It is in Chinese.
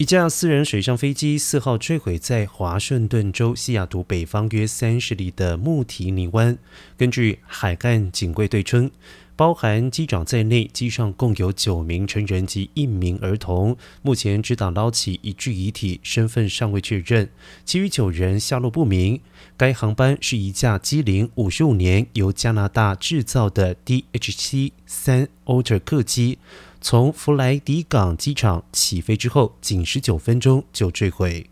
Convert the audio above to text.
一架私人水上飞机四号坠毁在华盛顿州西雅图北方约三十里的穆提尼湾。根据海岸警卫队称，包含机长在内，机上共有九名成人及一名儿童。目前只打捞起一具遗体，身份尚未确认，其余九人下落不明。该航班是一架机龄五十五年、由加拿大制造的 DH-7 三 Ultra 客机。从弗莱迪港机场起飞之后，仅十九分钟就坠毁。